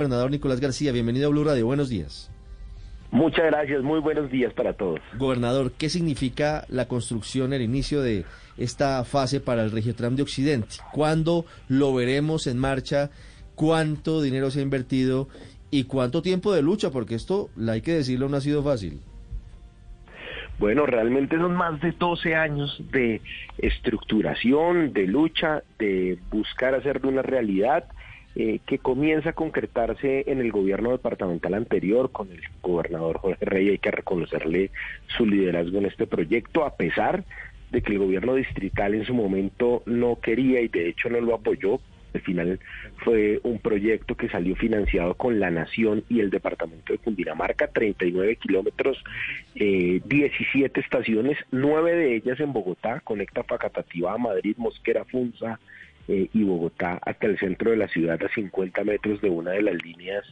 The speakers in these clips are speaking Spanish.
Gobernador Nicolás García, bienvenido a Blue Radio. Buenos días. Muchas gracias, muy buenos días para todos. Gobernador, ¿qué significa la construcción, el inicio de esta fase para el Regiotram de Occidente? ¿Cuándo lo veremos en marcha? ¿Cuánto dinero se ha invertido? ¿Y cuánto tiempo de lucha? Porque esto, hay que decirlo, no ha sido fácil. Bueno, realmente son más de 12 años de estructuración, de lucha, de buscar hacer de una realidad eh, que comienza a concretarse en el gobierno departamental anterior con el gobernador Jorge Rey. Hay que reconocerle su liderazgo en este proyecto, a pesar de que el gobierno distrital en su momento no quería y de hecho no lo apoyó. Al final fue un proyecto que salió financiado con la Nación y el Departamento de Cundinamarca, 39 kilómetros, eh, 17 estaciones, nueve de ellas en Bogotá, conecta Facatativá Madrid, Mosquera, Funza, eh, y Bogotá hasta el centro de la ciudad a 50 metros de una de las líneas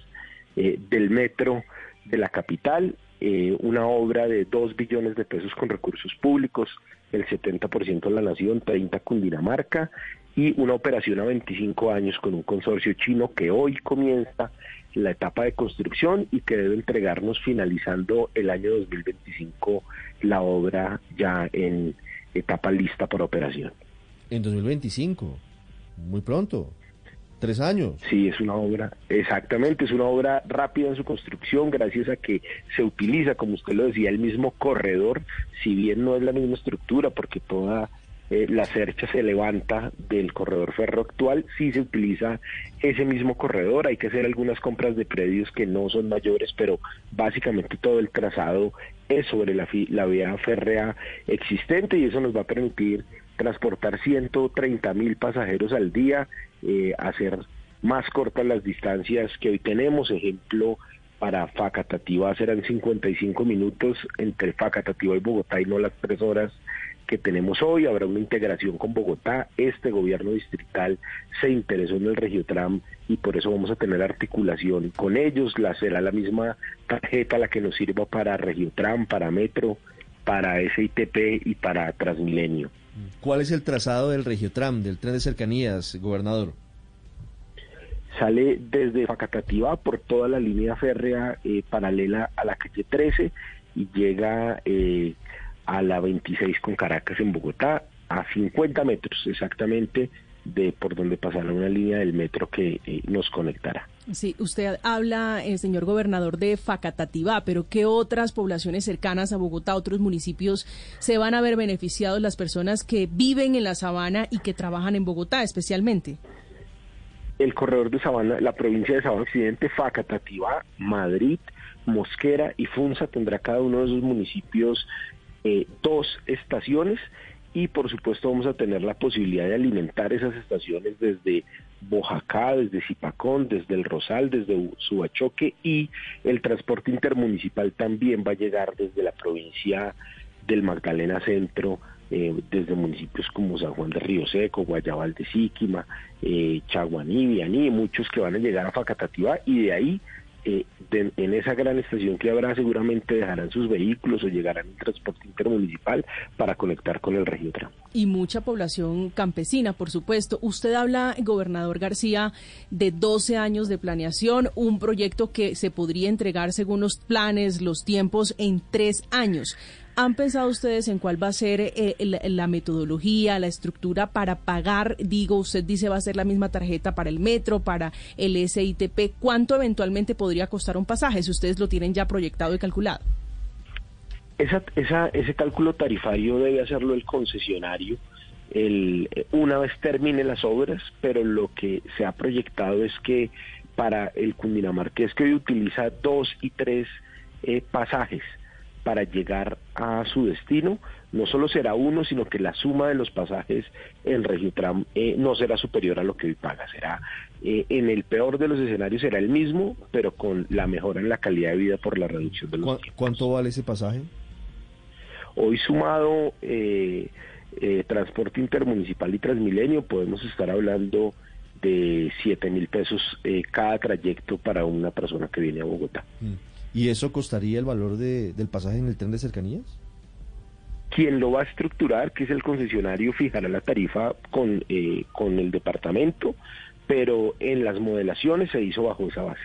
eh, del metro de la capital, eh, una obra de 2 billones de pesos con recursos públicos, el 70% la nación, 30 Cundinamarca y una operación a 25 años con un consorcio chino que hoy comienza la etapa de construcción y que debe entregarnos finalizando el año 2025 la obra ya en etapa lista para operación. En 2025 muy pronto. Tres años. Sí, es una obra, exactamente, es una obra rápida en su construcción, gracias a que se utiliza, como usted lo decía, el mismo corredor, si bien no es la misma estructura, porque toda eh, la cercha se levanta del corredor ferro actual, sí se utiliza ese mismo corredor, hay que hacer algunas compras de predios que no son mayores, pero básicamente todo el trazado es sobre la, la vía férrea existente y eso nos va a permitir transportar 130 mil pasajeros al día, eh, hacer más cortas las distancias que hoy tenemos. Ejemplo, para Facatativa serán 55 minutos entre Facatativa y Bogotá y no las tres horas que tenemos hoy. Habrá una integración con Bogotá. Este gobierno distrital se interesó en el Regiotram y por eso vamos a tener articulación con ellos. La será la misma tarjeta la que nos sirva para Regiotram, para Metro, para SITP y para Transmilenio. ¿Cuál es el trazado del Regiotram, del tren de cercanías, gobernador? Sale desde Facatativá por toda la línea férrea eh, paralela a la calle 13 y llega eh, a la 26 con Caracas en Bogotá, a 50 metros exactamente de por donde pasará una línea del metro que eh, nos conectará. Sí, usted habla, eh, señor gobernador, de Facatativá, pero ¿qué otras poblaciones cercanas a Bogotá, otros municipios, se van a ver beneficiados las personas que viven en la sabana y que trabajan en Bogotá especialmente? El corredor de Sabana, la provincia de Sabana Occidente, Facatativá, Madrid, Mosquera y Funza tendrá cada uno de esos municipios eh, dos estaciones y por supuesto vamos a tener la posibilidad de alimentar esas estaciones desde Bojacá, desde Zipacón, desde el Rosal, desde Subachoque y el transporte intermunicipal también va a llegar desde la provincia del Magdalena Centro, eh, desde municipios como San Juan de Río Seco, Guayabal de Síquima, eh, Chaguaní, Vianí, muchos que van a llegar a Facatativá y de ahí eh, en esa gran estación que habrá seguramente dejarán sus vehículos o llegarán en transporte intermunicipal para conectar con el Regiotram. Y mucha población campesina, por supuesto. Usted habla, gobernador García, de 12 años de planeación, un proyecto que se podría entregar según los planes, los tiempos, en tres años. ¿Han pensado ustedes en cuál va a ser eh, la, metodología, la estructura para pagar? Digo, usted dice va a ser la misma tarjeta para el metro, para el SITP. ¿Cuánto eventualmente podría costar un pasaje si ustedes lo tienen ya proyectado y calculado? Esa, esa, ese cálculo tarifario debe hacerlo el concesionario el, una vez termine las obras, pero lo que se ha proyectado es que para el Cundinamarqués que hoy utiliza dos y tres eh, pasajes, para llegar a su destino, no solo será uno, sino que la suma de los pasajes en Regiotram eh, no será superior a lo que hoy paga, será eh, en el peor de los escenarios será el mismo, pero con la mejora en la calidad de vida por la reducción de los ¿Cu- tiempos. ¿Cuánto vale ese pasaje? Hoy sumado eh, eh, transporte intermunicipal y Transmilenio, podemos estar hablando de 7 mil pesos eh, cada trayecto para una persona que viene a Bogotá. Mm. ¿Y eso costaría el valor de- del pasaje en el tren de cercanías? Quien lo va a estructurar, que es el concesionario, fijará la tarifa con, eh, con el departamento, pero en las modelaciones se hizo bajo esa base.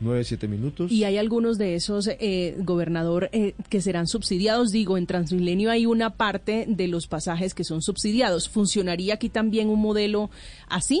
Nueve, siete minutos. Y hay algunos de esos, eh, gobernador, eh, que serán subsidiados. Digo, en Transmilenio hay una parte de los pasajes que son subsidiados. ¿Funcionaría aquí también un modelo así?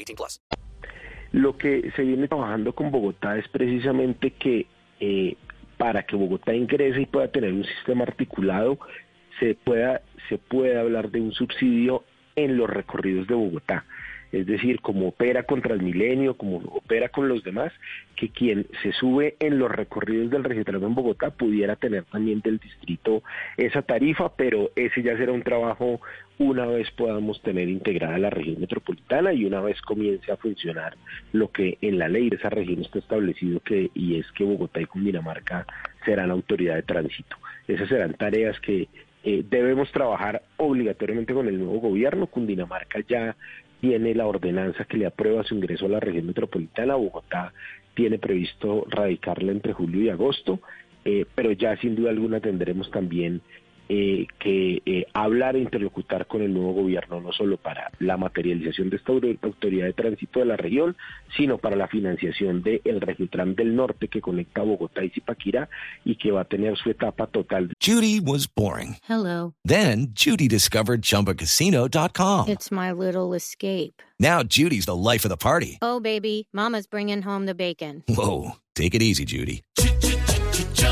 18 plus. Lo que se viene trabajando con Bogotá es precisamente que eh, para que Bogotá ingrese y pueda tener un sistema articulado, se pueda, se pueda hablar de un subsidio en los recorridos de Bogotá. Es decir, como opera con Transmilenio, como opera con los demás, que quien se sube en los recorridos del Regiotramo en Bogotá pudiera tener también del distrito esa tarifa, pero ese ya será un trabajo una vez podamos tener integrada la región metropolitana y una vez comience a funcionar lo que en la ley de esa región está establecido que y es que Bogotá y Cundinamarca serán autoridad de tránsito. Esas serán tareas que eh, debemos trabajar obligatoriamente con el nuevo gobierno. Cundinamarca ya tiene la ordenanza que le aprueba su ingreso a la región metropolitana. Bogotá tiene previsto radicarla entre julio y agosto, eh, pero ya sin duda alguna tendremos también eh, que eh, hablar e interlocutar con el nuevo gobierno, no solo para la materialización de esta autor- autoridad de tránsito de la región, sino para la financiación del el Regiotram del Norte que conecta Bogotá y Zipaquirá y que va a tener su etapa total Judy was boring. Hello. Then Judy discovered ChumbaCasino.com. It's my little escape. Now Judy's the life of the party. Oh, baby, Mama's bringing home the bacon. Whoa, take it easy, Judy.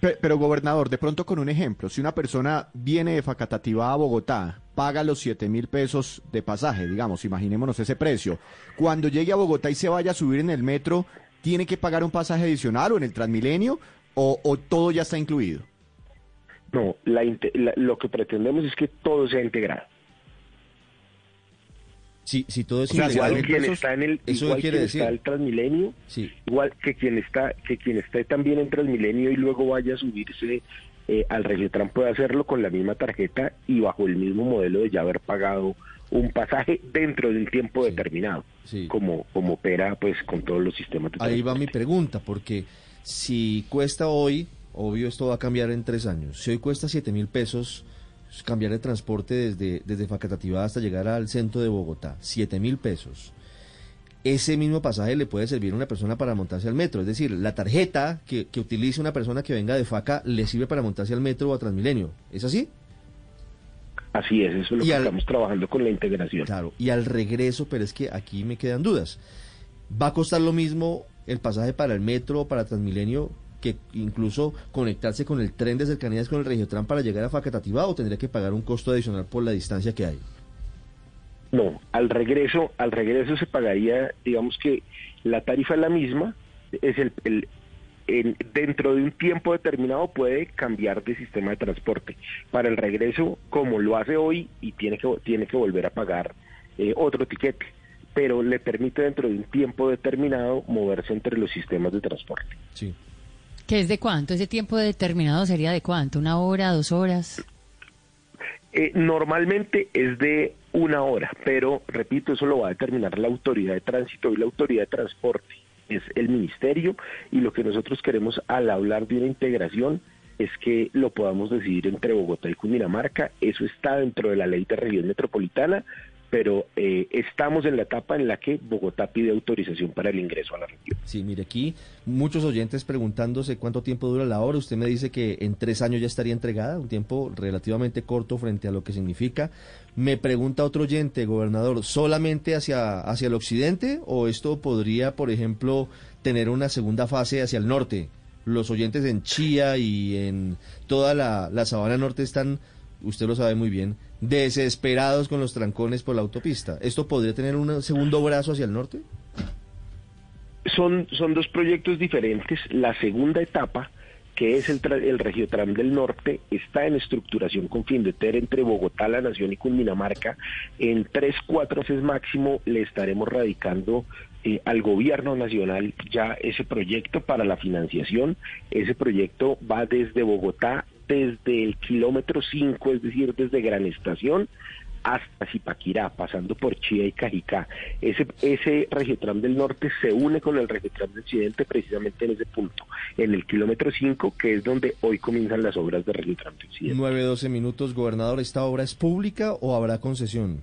Pe- Pero, gobernador, de pronto con un ejemplo, si una persona viene de Facatativá a Bogotá, paga los 7 mil pesos de pasaje, digamos, imaginémonos ese precio, cuando llegue a Bogotá y se vaya a subir en el metro, ¿tiene que pagar un pasaje adicional o en el Transmilenio o, o todo ya está incluido? No, la la- lo que pretendemos es que todo sea integrado. Si, si todo es O sea, igual quien pesos, está en el eso igual quiere quien decir. está el Transmilenio, Sí. igual que quien está que quien esté también en Transmilenio y luego vaya a subirse eh, al Regiotram puede hacerlo con la misma tarjeta y bajo el mismo modelo de ya haber pagado un pasaje dentro de un tiempo Sí. determinado, Sí. como como opera pues con todos los sistemas de Ahí va mi pregunta, porque si cuesta hoy, obvio esto va a cambiar en tres años, si hoy cuesta 7 mil pesos cambiar de transporte desde, desde Facatativá hasta llegar al centro de Bogotá, 7 mil pesos, ese mismo pasaje le puede servir a una persona para montarse al metro, es decir, la tarjeta que, que utilice una persona que venga de Faca le sirve para montarse al metro o a Transmilenio, ¿es así? Así es, eso es lo Y que al- estamos trabajando con la integración. Claro, y al regreso, pero es que aquí me quedan dudas. ¿Va a costar lo mismo el pasaje para el metro o para Transmilenio que incluso conectarse con el tren de cercanías con el Regiotram para llegar a Facatativá o tendría que pagar un costo adicional por la distancia que hay? No, al regreso, al regreso se pagaría, digamos que la tarifa es la misma, es el, el- en- dentro de un tiempo determinado puede cambiar de sistema de transporte. Para el regreso, como lo hace hoy, y tiene que tiene que volver a pagar eh, otro tiquete, pero le permite dentro de un tiempo determinado moverse entre los sistemas de transporte. Sí. ¿Qué es de cuánto? ¿Ese tiempo determinado sería de cuánto? ¿Una hora, dos horas? Eh, normalmente es de una hora, pero repito, eso lo va a determinar la autoridad de tránsito y la autoridad de transporte es el ministerio y lo que nosotros queremos al hablar de una integración es que lo podamos decidir entre Bogotá y Cundinamarca. Eso está dentro de la ley de región metropolitana, pero eh, estamos en la etapa en la que Bogotá pide autorización para el ingreso a la región. Sí, mire, aquí muchos oyentes preguntándose cuánto tiempo dura la obra. Usted me dice que en tres años ya estaría entregada, un tiempo relativamente corto frente a lo que significa. Me pregunta otro oyente, gobernador, ¿solamente hacia, hacia el occidente o esto podría, por ejemplo, tener una segunda fase hacia el norte? Los oyentes en Chía y en toda la, la sabana norte están, usted lo sabe muy bien, desesperados con los trancones por la autopista. ¿Esto podría tener un segundo brazo hacia el norte? Son, son dos proyectos diferentes. La segunda etapa, que es el, el Regiotram del Norte, está en estructuración con fin de tener entre Bogotá, La Nación y Cundinamarca. En tres, cuatro meses máximo le estaremos radicando eh, al gobierno nacional ya ese proyecto para la financiación. Ese proyecto va desde Bogotá desde el kilómetro 5, es decir, desde Gran Estación hasta Zipaquirá, pasando por Chía y Cajicá. Ese, ese del Norte se une con el Regiotram del Occidente precisamente en ese punto, en el kilómetro 5, que es donde hoy comienzan las obras de Regiotram del Occidente. 9-12 minutos, gobernador, ¿esta obra es pública o habrá concesión?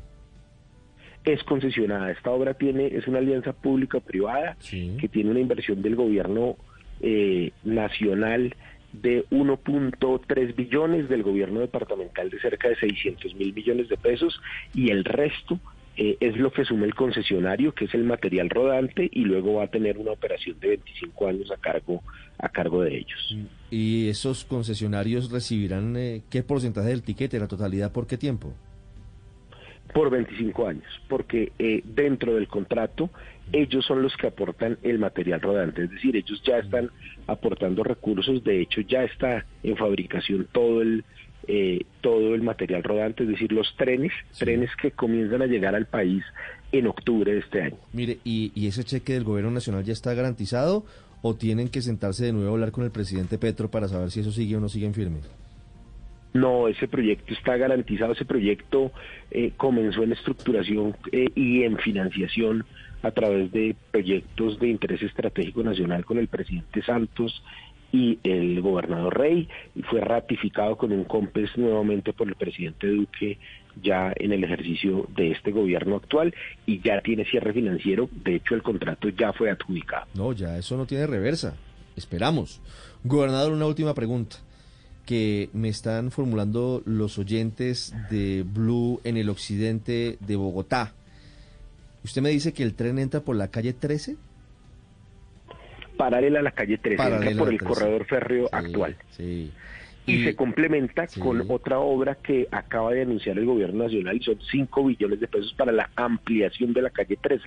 Es concesionada. Esta obra tiene es una alianza pública-privada que tiene una inversión del gobierno eh, nacional de 1.3 billones, del gobierno departamental de cerca de 600 mil millones de pesos y el resto eh, es lo que suma el concesionario, que es el material rodante y luego va a tener una operación de 25 años a cargo a cargo de ellos. ¿Y esos concesionarios recibirán eh, qué porcentaje del tiquete, la totalidad, por qué tiempo? Por 25 años, porque eh, dentro del contrato ellos son los que aportan el material rodante, es decir, ellos ya están aportando recursos, de hecho ya está en fabricación todo el eh, todo el material rodante, es decir, los trenes, trenes que comienzan a llegar al país en octubre de este año. Mire, ¿y, ¿y ese cheque del gobierno nacional ya está garantizado o tienen que sentarse de nuevo a hablar con el presidente Petro para saber si eso sigue o no sigue en firme? No, ese proyecto está garantizado, ese proyecto eh, comenzó en estructuración eh, y en financiación a través de proyectos de interés estratégico nacional con el presidente Santos y el gobernador Rey y fue ratificado con un COMPES nuevamente por el presidente Duque ya en el ejercicio de este gobierno actual y ya tiene cierre financiero, de hecho el contrato ya fue adjudicado. No, ya eso no tiene reversa, esperamos. Gobernador, una última pregunta que me están formulando los oyentes de Blue en el occidente de Bogotá. ¿Usted me dice que el tren entra por la calle 13? Paralela a la calle 13, entra por el corredor férreo actual. Sí. Y, se complementa con otra obra que acaba de anunciar el gobierno nacional y son 5 billones de pesos para la ampliación de la calle 13.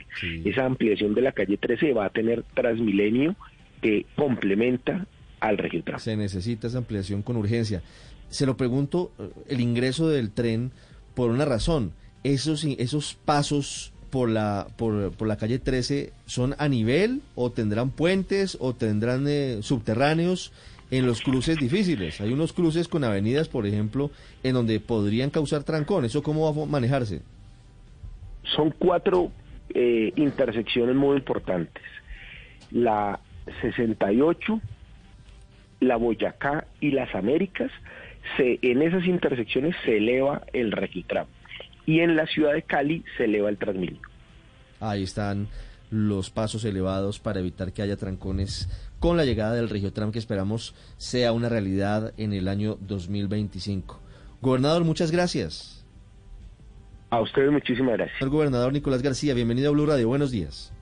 Esa ampliación de la calle 13 va a tener Transmilenio que complementa al Regiotram. Se necesita esa ampliación con urgencia. Se lo pregunto, eh, el ingreso del tren por una razón. Esos, esos pasos por la, por, por, la calle 13 son a nivel o tendrán puentes o tendrán eh, subterráneos en los cruces difíciles. Hay unos cruces con avenidas, por ejemplo, en donde podrían causar trancón. ¿Eso cómo va a manejarse? Son cuatro eh, intersecciones muy importantes. La 68, la Boyacá y las Américas, en esas intersecciones se eleva el Regiotram y en la ciudad de Cali se eleva el Transmilenio. Ahí están los pasos elevados para evitar que haya trancones con la llegada del Regiotram que esperamos sea una realidad en el año 2025. Gobernador, muchas gracias. A ustedes muchísimas gracias. El gobernador Nicolás García, bienvenido a Blue Radio. Buenos días.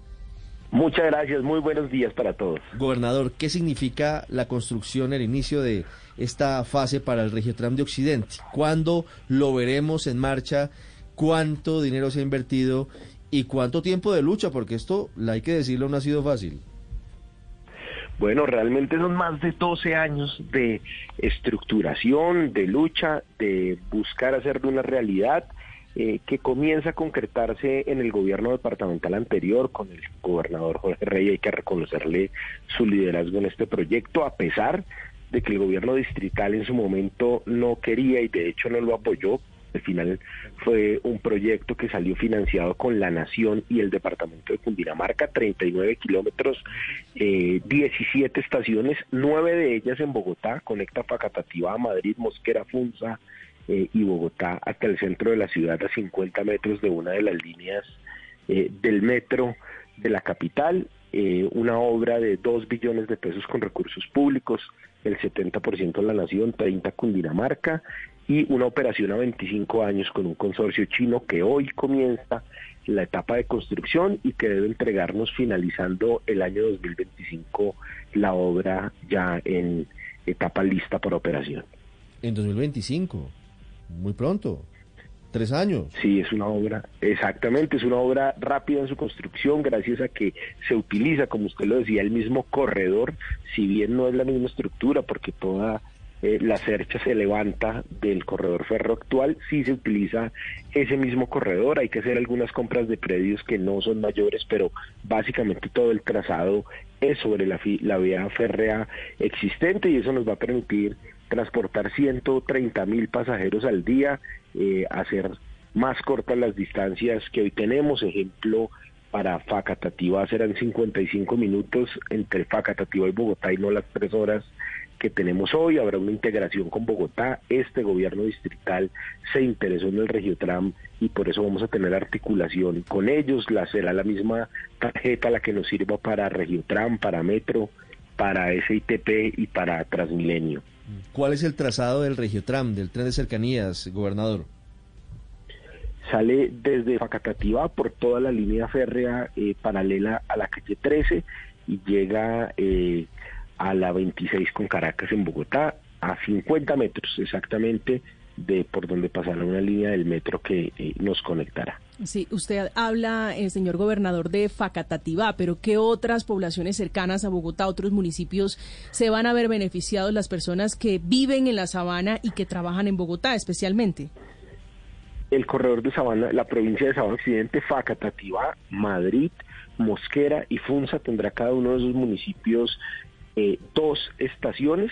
Muchas gracias, muy buenos días para todos. Gobernador, ¿qué significa la construcción, el inicio de esta fase para el Regiotram de Occidente? ¿Cuándo lo veremos en marcha? ¿Cuánto dinero se ha invertido? ¿Y cuánto tiempo de lucha? Porque esto, hay que decirlo, no ha sido fácil. Bueno, realmente son más de 12 años de estructuración, de lucha, de buscar hacer de una realidad eh, que comienza a concretarse en el gobierno departamental anterior con el gobernador Jorge Rey. Hay que reconocerle su liderazgo en este proyecto, a pesar de que el gobierno distrital en su momento no quería y de hecho no lo apoyó Al final fue un proyecto que salió financiado con la Nación y el Departamento de Cundinamarca, 39 kilómetros, eh, 17 estaciones, nueve de ellas en Bogotá, conecta Facatativá, Madrid, Mosquera, Funza eh, y Bogotá hasta el centro de la ciudad a 50 metros de una de las líneas eh, del metro de la capital, eh, una obra de 2 billones de pesos con recursos públicos, el 70% la Nación, 30 Cundinamarca, y una operación a 25 años con un consorcio chino que hoy comienza la etapa de construcción y que debe entregarnos finalizando el año 2025 la obra ya en etapa lista para operación. En 2025, muy pronto. Tres años. Sí, es una obra, exactamente, es una obra rápida en su construcción, gracias a que se utiliza, como usted lo decía, el mismo corredor, si bien no es la misma estructura, porque toda eh, la cercha se levanta del corredor ferro actual, sí se utiliza ese mismo corredor, hay que hacer algunas compras de predios que no son mayores, pero básicamente todo el trazado es sobre la, la vía férrea existente y eso nos va a permitir transportar 130 mil pasajeros al día, eh, hacer más cortas las distancias que hoy tenemos. Ejemplo, para Facatativá serán 55 minutos entre Facatativá y Bogotá y no las tres horas que tenemos hoy. Habrá una integración con Bogotá. Este gobierno distrital se interesó en el Regiotram y por eso vamos a tener articulación con ellos. La será la misma tarjeta la que nos sirva para Regiotram, para Metro, para SITP y para Transmilenio. ¿Cuál es el trazado del Regiotram, del tren de cercanías, gobernador? Sale desde Facatativá por toda la línea férrea eh, paralela a la calle 13 y llega eh, a la 26 con Caracas en Bogotá, a 50 metros exactamente de por donde pasará una línea del metro que eh, nos conectará. Sí, usted habla, eh, señor gobernador, de Facatativá, pero ¿qué otras poblaciones cercanas a Bogotá, otros municipios, se van a ver beneficiados las personas que viven en la sabana y que trabajan en Bogotá especialmente? El corredor de Sabana, la provincia de Sabana Occidente, Facatativá, Madrid, Mosquera y Funza tendrá cada uno de esos municipios eh, dos estaciones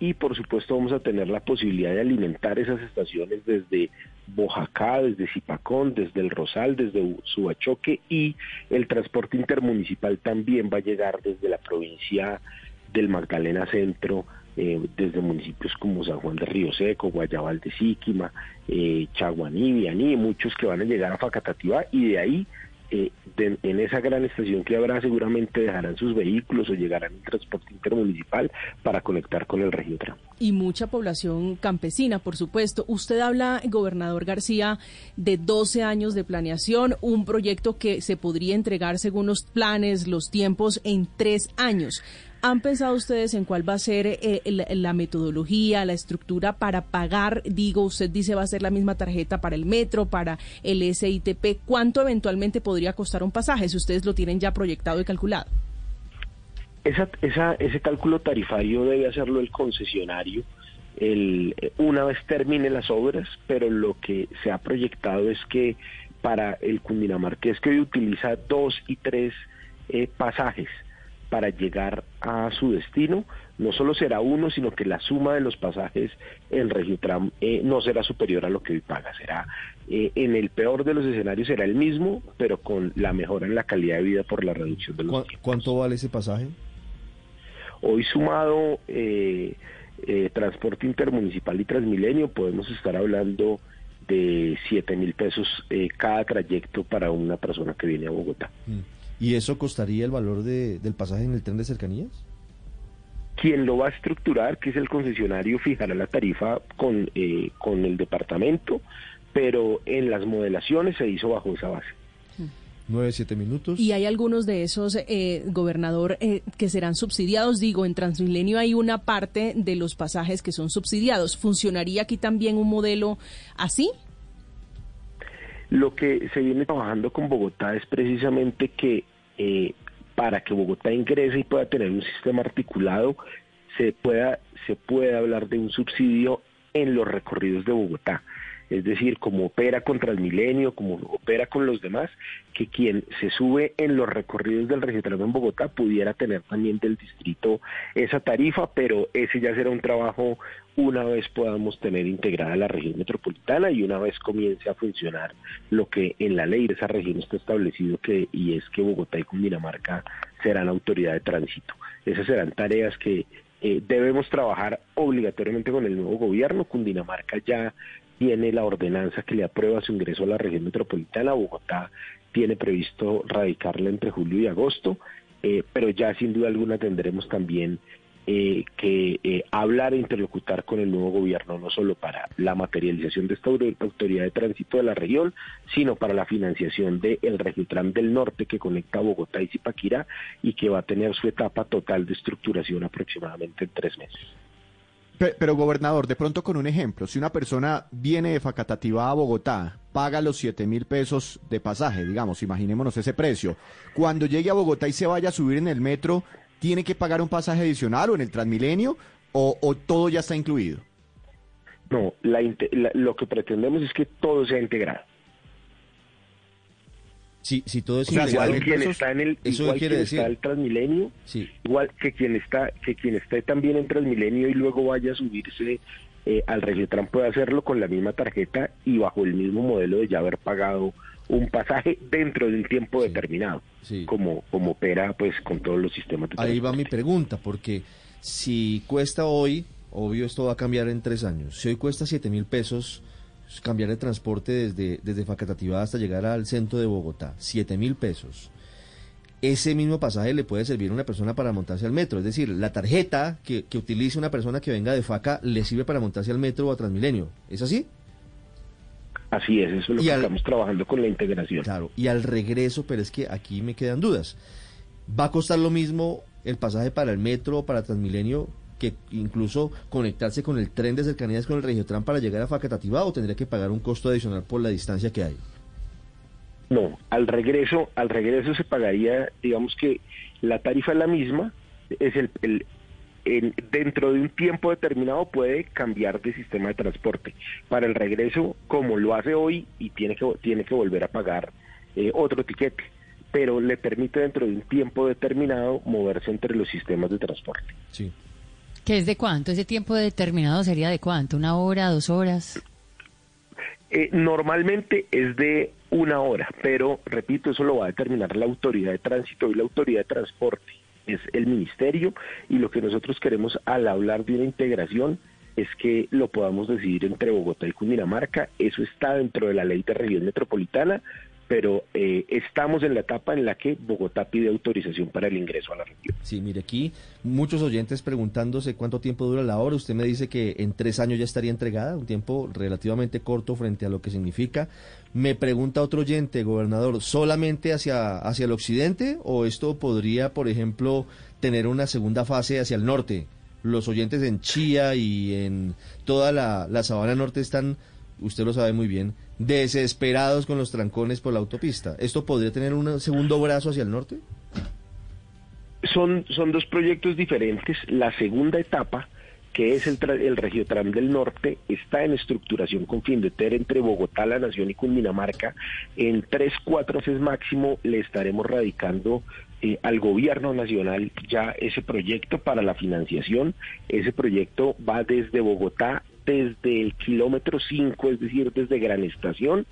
y por supuesto vamos a tener la posibilidad de alimentar esas estaciones desde Bojacá, desde Zipacón, desde el Rosal, desde Subachoque y el transporte intermunicipal también va a llegar desde la provincia del Magdalena Centro, eh, desde municipios como San Juan de Río Seco, Guayabal de Síquima, eh, Chaguaní, Vianí, muchos que van a llegar a Facatativá y de ahí eh, en esa gran estación que habrá seguramente dejarán sus vehículos o llegarán en transporte intermunicipal para conectar con el Regiotram. Y mucha población campesina, por supuesto. Usted habla, gobernador García, de 12 años de planeación, un proyecto que se podría entregar según los planes, los tiempos, en tres años. ¿Han pensado ustedes en cuál va a ser eh, la, metodología, la estructura para pagar? Digo, usted dice va a ser la misma tarjeta para el metro, para el SITP. ¿Cuánto eventualmente podría costar un pasaje si ustedes lo tienen ya proyectado y calculado? Esa, esa, ese cálculo tarifario debe hacerlo el concesionario el, una vez termine las obras, pero lo que se ha proyectado es que para el Cundinamarqués que hoy utiliza dos y tres eh, pasajes, para llegar a su destino. No solo será uno, sino que la suma de los pasajes en Regiotram eh, no será superior a lo que hoy paga. Será, eh, en el peor de los escenarios, será el mismo, pero con la mejora en la calidad de vida por la reducción de los ¿Cuánto vale ese pasaje? Hoy sumado eh, transporte intermunicipal y transmilenio, podemos estar hablando de 7 mil pesos cada trayecto para una persona que viene a Bogotá. Mm. ¿Y eso costaría el valor de, del pasaje en el tren de cercanías? Quien lo va a estructurar, que es el concesionario, fijará la tarifa con, eh, con el departamento, pero en las modelaciones se hizo bajo esa base. Nueve, siete minutos. Y hay algunos de esos, eh, gobernador, eh, que serán subsidiados. Digo, en Transmilenio hay una parte de los pasajes que son subsidiados. ¿Funcionaría aquí también un modelo así? Lo que se viene trabajando con Bogotá es precisamente que eh, para que Bogotá ingrese y pueda tener un sistema articulado, se pueda, se puede hablar de un subsidio en los recorridos de Bogotá. Es decir, como opera con Transmilenio, como opera con los demás, que quien se sube en los recorridos del Regiotramo en Bogotá pudiera tener también del distrito esa tarifa, pero ese ya será un trabajo una vez podamos tener integrada la región metropolitana y una vez comience a funcionar lo que en la ley de esa región está establecido que y es que Bogotá y Cundinamarca serán autoridad de tránsito. Esas serán tareas que eh, debemos trabajar obligatoriamente con el nuevo gobierno. Cundinamarca ya tiene la ordenanza que le aprueba su ingreso a la región metropolitana. Bogotá tiene previsto radicarla entre julio y agosto, eh, pero ya sin duda alguna tendremos también eh, que eh, hablar e interlocutar con el nuevo gobierno, no solo para la materialización de esta autoridad de tránsito de la región, sino para la financiación del de Regiotram del Norte que conecta Bogotá y Zipaquirá y que va a tener su etapa total de estructuración aproximadamente en tres meses. Pero, gobernador, de pronto con un ejemplo, si una persona viene de Facatativá a Bogotá, paga los 7 mil pesos de pasaje, digamos, imaginémonos ese precio, cuando llegue a Bogotá y se vaya a subir en el metro, tiene que pagar un pasaje adicional o en el Transmilenio o, todo ya está incluido? No, lo que pretendemos es que todo sea integrado. Sí, si todo es integrado, igual quien está en el eso quiere decir está el Transmilenio, sí. igual que quien está que quien esté también en Transmilenio y luego vaya a subirse eh, al Regiotran puede hacerlo con la misma tarjeta y bajo el mismo modelo de ya haber pagado un pasaje dentro de un tiempo determinado, como como opera pues con todos los sistemas. De Ahí va mi pregunta, porque si cuesta hoy, obvio esto va a cambiar en tres años. Si hoy cuesta siete mil pesos cambiar de transporte desde desde Facatativá hasta llegar al centro de Bogotá, siete mil pesos. Ese mismo pasaje le puede servir a una persona para montarse al metro. Es decir, la tarjeta que, que utilice una persona que venga de Faca le sirve para montarse al metro o a Transmilenio. ¿Es así? Así es, eso es lo que estamos trabajando con la integración. Claro, y al regreso, pero es que aquí me quedan dudas. ¿Va a costar lo mismo el pasaje para el metro o para Transmilenio que incluso conectarse con el tren de cercanías con el Regiotran para llegar a Facatativá o tendría que pagar un costo adicional por la distancia que hay? No, al regreso, al regreso se pagaría, digamos que la tarifa es la misma, es el, el, dentro de un tiempo determinado puede cambiar de sistema de transporte. Para el regreso, como lo hace hoy, y tiene que, tiene que volver a pagar eh, otro tiquete, pero le permite dentro de un tiempo determinado moverse entre los sistemas de transporte. Sí. ¿Qué es de cuánto? ¿Ese tiempo determinado sería de cuánto? ¿Una hora, dos horas? Eh, normalmente es de una hora, pero repito, eso lo va a determinar la autoridad de tránsito y la autoridad de transporte es el ministerio y lo que nosotros queremos al hablar de una integración es que lo podamos decidir entre Bogotá y Cundinamarca. Eso está dentro de la ley de región metropolitana, pero eh, estamos en la etapa en la que Bogotá pide autorización para el ingreso a la región. Sí, mire, aquí muchos oyentes preguntándose cuánto tiempo dura la obra. Usted me dice que en tres años ya estaría entregada, un tiempo relativamente corto frente a lo que significa. Me pregunta otro oyente, gobernador, ¿solamente hacia, hacia el occidente o esto podría, por ejemplo, tener una segunda fase hacia el norte? Los oyentes en Chía y en toda la, la sabana norte están, usted lo sabe muy bien, desesperados con los trancones por la autopista. ¿Esto podría tener un segundo brazo hacia el norte? Son, son dos proyectos diferentes. La segunda etapa, que es el, el Regiotram del Norte, está en estructuración con fin de ter entre Bogotá, La Nación y Cundinamarca. En tres, cuatro meses máximo le estaremos radicando eh, al gobierno nacional ya ese proyecto para la financiación. Ese proyecto va desde Bogotá desde el kilómetro 5, es decir, desde Gran Estación,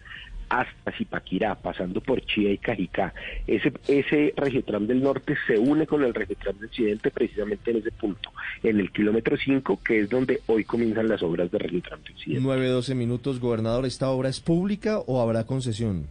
hasta Zipaquirá, pasando por Chía y Cajicá. Ese, ese del Norte se une con el Regiotram del Occidente precisamente en ese punto, en el kilómetro 5, que es donde hoy comienzan las obras de Regiotram del Occidente. 9, 12 minutos, gobernador, ¿esta obra es pública o habrá concesión?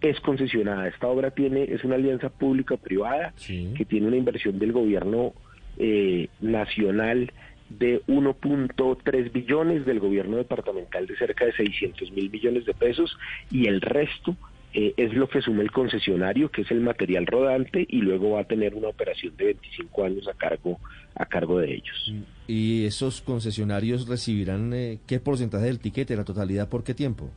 Es concesionada. Esta obra tiene es una alianza pública-privada que tiene una inversión del gobierno eh, nacional de 1.3 billones del gobierno departamental de cerca de 600 mil millones de pesos y el resto eh, es lo que asume el concesionario, que es el material rodante, y luego va a tener una operación de 25 años a cargo, a cargo de ellos. ¿Y esos concesionarios recibirán eh, qué porcentaje del tiquete, la totalidad, por qué tiempo?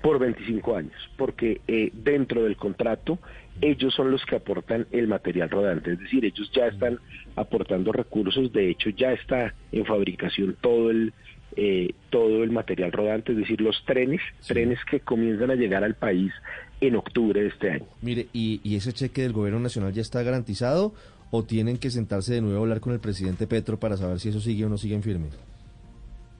Por 25 años, porque eh, dentro del contrato ellos son los que aportan el material rodante, es decir, ellos ya están aportando recursos, de hecho ya está en fabricación todo el, eh, todo el material rodante, es decir, los trenes, trenes que comienzan a llegar al país en octubre de este año. Mire, ¿y, ¿y ese cheque del gobierno nacional ya está garantizado o tienen que sentarse de nuevo a hablar con el presidente Petro para saber si eso sigue o no sigue en firme?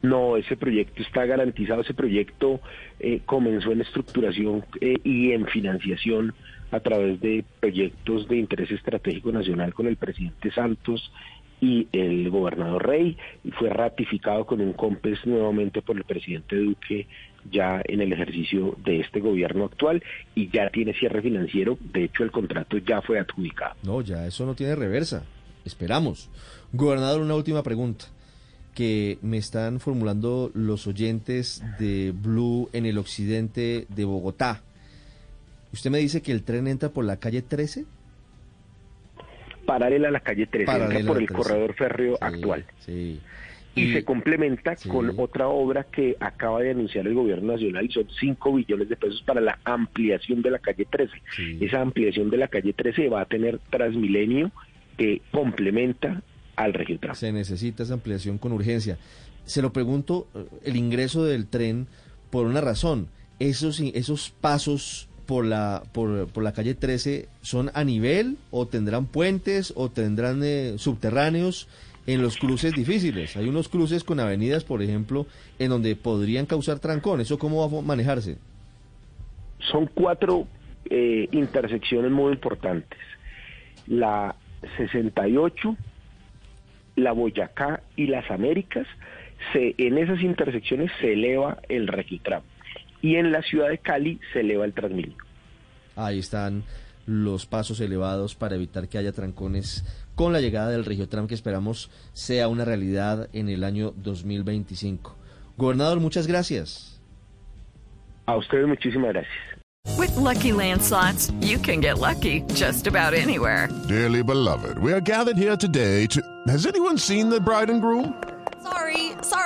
No, ese proyecto está garantizado, ese proyecto eh, comenzó en estructuración eh, y en financiación a través de proyectos de interés estratégico nacional con el presidente Santos y el gobernador Rey y fue ratificado con un COMPES nuevamente por el presidente Duque ya en el ejercicio de este gobierno actual y ya tiene cierre financiero, de hecho el contrato ya fue adjudicado. No, ya eso no tiene reversa. Esperamos. Gobernador, una última pregunta que me están formulando los oyentes de Blue en el occidente de Bogotá. ¿Usted me dice que el tren entra por la calle 13? Paralela a la calle 13, entra por el 13. corredor férreo Sí, actual. Sí. Y, se complementa Sí. con otra obra que acaba de anunciar el gobierno nacional y son 5 billones de pesos para la ampliación de la calle 13. Sí. Esa ampliación de la calle 13 va a tener Transmilenio que complementa al Regiotram. Se necesita esa ampliación con urgencia. Se lo pregunto, eh, el ingreso del tren, por una razón. Esos, esos pasos por la, por, por la calle 13 son a nivel o tendrán puentes o tendrán eh, subterráneos en los cruces difíciles. Hay unos cruces con avenidas, por ejemplo, en donde podrían causar trancón. ¿Eso cómo va a manejarse? Son cuatro eh, intersecciones muy importantes. La 68, la Boyacá y las Américas, se, en esas intersecciones se eleva el Regiotram. Y en la ciudad de Cali se eleva el Transmilenio. Ahí están los pasos elevados para evitar que haya trancones con la llegada del Regiotram que esperamos sea una realidad en el año 2025. Gobernador, muchas gracias. A ustedes muchísimas gracias. With Lucky Land slots, you can get lucky just about anywhere. Dearly beloved, we are gathered here today to. Has anyone seen the bride and groom? Sorry,